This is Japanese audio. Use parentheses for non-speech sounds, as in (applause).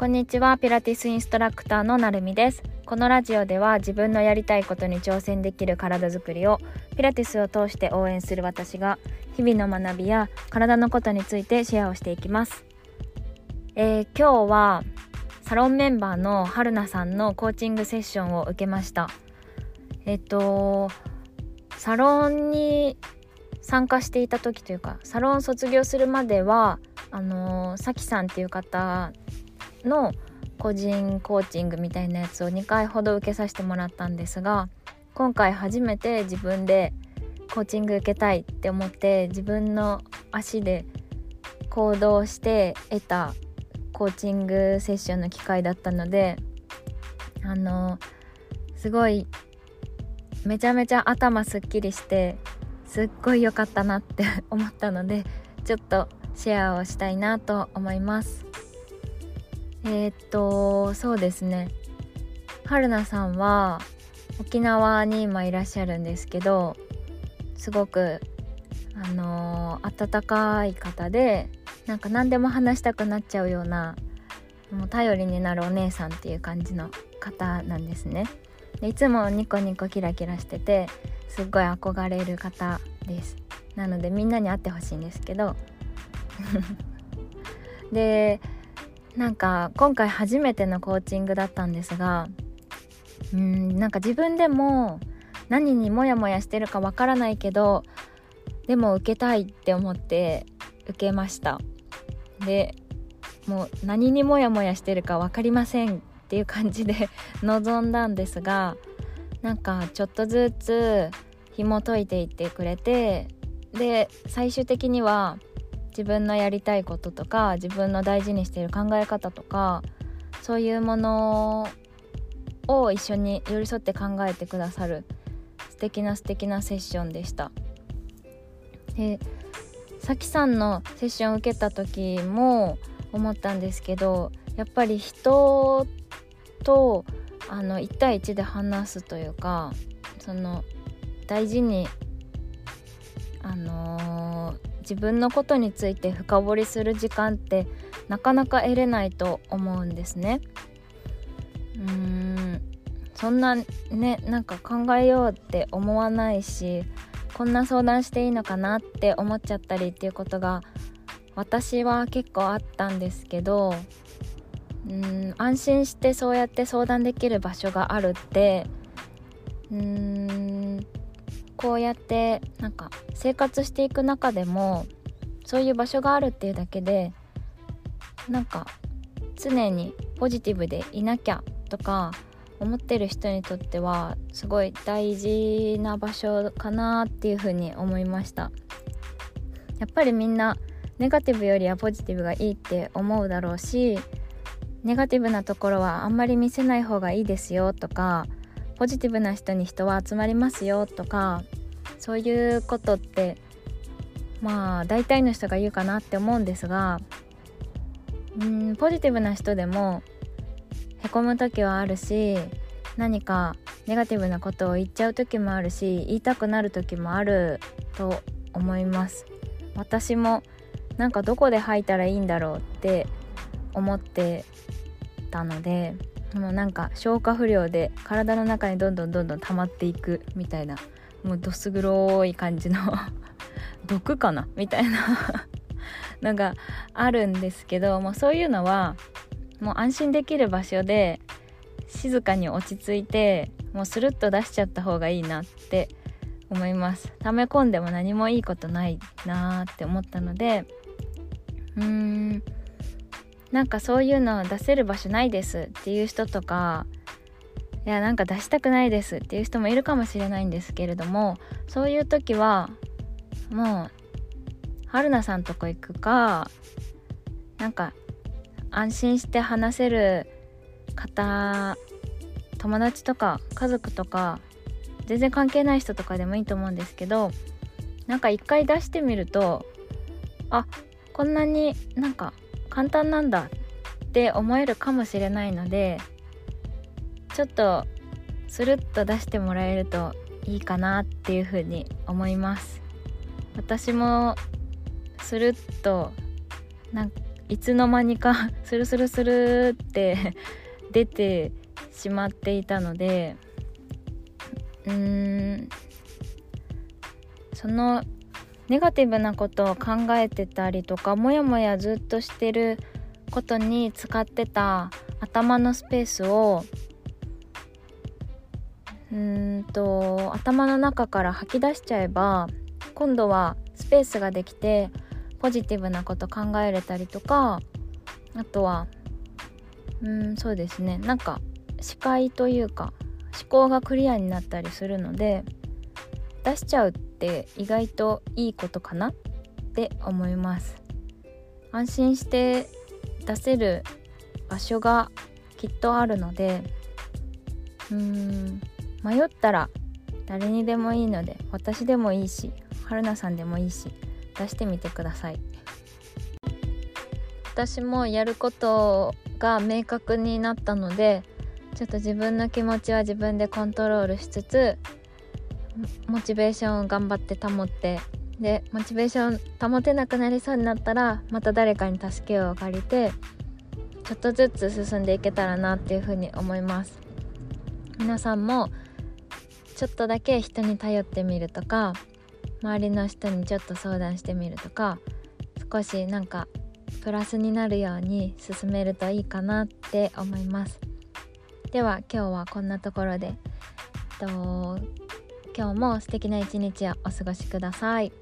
こんにちは。ピラティスインストラクターのなるみです。このラジオでは自分のやりたいことに挑戦できる体づくりをピラティスを通して応援する私が日々の学びや体のことについてシェアをしていきます、えー、今日はサロンメンバーの春菜さんのコーチングセッションを受けました。えっとサロンに参加していた時というかサロン卒業するまではあのさきさんっていう方の個人コーチングみたいなやつを2回ほど受けさせてもらったんですが今回初めて自分でコーチング受けたいって思って自分の足で行動して得たコーチングセッションの機会だったのであのすごいめちゃめちゃ頭すっきりしてすっごい良かったなって思ったのでちょっとシェアをしたいなと思います。えー、っとそうですね。春菜さんは沖縄に今いらっしゃるんですけどすごくあのー、温かい方でなんか何でも話したくなっちゃうようなもう頼りになるお姉さんっていう感じの方なんですね。でいつもニコニコキラキラしててすっごい憧れる方です。なのでみんなに会ってほしいんですけど。(laughs) でなんか今回初めてのコーチングだったんですがうんなんか自分でも何にモヤモヤしてるかわからないけどでも受けたいって思って受けました。でもう何にモヤモヤしてるか分かりませんっていう感じで (laughs) 臨んだんですがなんかちょっとずつ紐解いていってくれてで最終的には自分のやりたいこととか自分の大事にしている考え方とかそういうものを一緒に寄り添って考えてくださる素敵な素敵なセッションでした。でさきさんのセッションを受けた時も思ったんですけどやっぱり人とあの1対1で話すというかその大事にあのー、自分のことについて深掘りする時間ってなかなか得れないと思うんですね。うーんそんなねなんか考えようって思わないしこんな相談していいのかなって思っちゃったりっていうことが私は結構あったんですけどうん安心してそうやって相談できる場所があるってうんこうやってなんか生活していく中でもそういう場所があるっていうだけでなんか常にポジティブでいなきゃとか思ってる人にとってはすごい大事な場所かなっていうふうに思いました。やっぱりみんなネガティブよりはポジティブがいいって思うだろうしネガティブなところはあんまり見せない方がいいですよとかポジティブな人に人は集まりますよとかそういうことってまあ大体の人が言うかなって思うんですがうんポジティブな人でもへこむ時はあるし何かネガティブなことを言っちゃう時もあるし言いたくなる時もあると思います。私もなんかどこで吐いたらいいんだろうって思ってたのでもうなんか消化不良で体の中にどんどんどんどん溜まっていくみたいなもうどす黒い感じの (laughs) 毒かな？みたいな。(laughs) のがあるんですけどもうそういうのはもう安心できる場所で静かに落ち着いてもうスルッと出しちゃった方がいいなって思います。溜め込んでも何もいいことないなーって思ったのでうーん。なんかそういうの出せる場所ないですっていう人とかいやなんか出したくないですっていう人もいるかもしれないんですけれどもそういう時はもう春菜さんとこ行くかなんか安心して話せる方友達とか家族とか全然関係ない人とかでもいいと思うんですけどなんか一回出してみるとあこんなになんか簡単なんだって思えるかもしれないのでちょっとスルッと出してもらえるといいかなっていうふうに思います。私もスルッとなんいつの間にか (laughs) スルスルスルって (laughs) 出てしまっていたのでうーんそのネガティブなことを考えてたりとかモヤモヤずっとしてることに使ってた頭のスペースをうんと頭の中から吐き出しちゃえば今度はスペースができてポジティブなこと考えれたりとかあとはうんそうですね。なんか視界というか思考がクリアになったりするので出しちゃうって意外といいことかなって思います。安心して出せる場所がきっとあるのでうーん迷ったら誰にでもいいので私でもいいし春菜さんでもいいし出してみてください。私もやることが明確になったのでちょっと自分の気持ちは自分でコントロールしつつモチベーションを頑張って保ってでモチベーション保てなくなりそうになったらまた誰かに助けを借りてちょっとずつ進んでいけたらなっていうふうに思います。皆さんもちょっとだけ人に頼ってみるとか周りの人にちょっと相談してみるとか少しなんかプラスになるように進めるといいかなって思います。では今日はこんなところでえっと今日も素敵な一日をお過ごしください。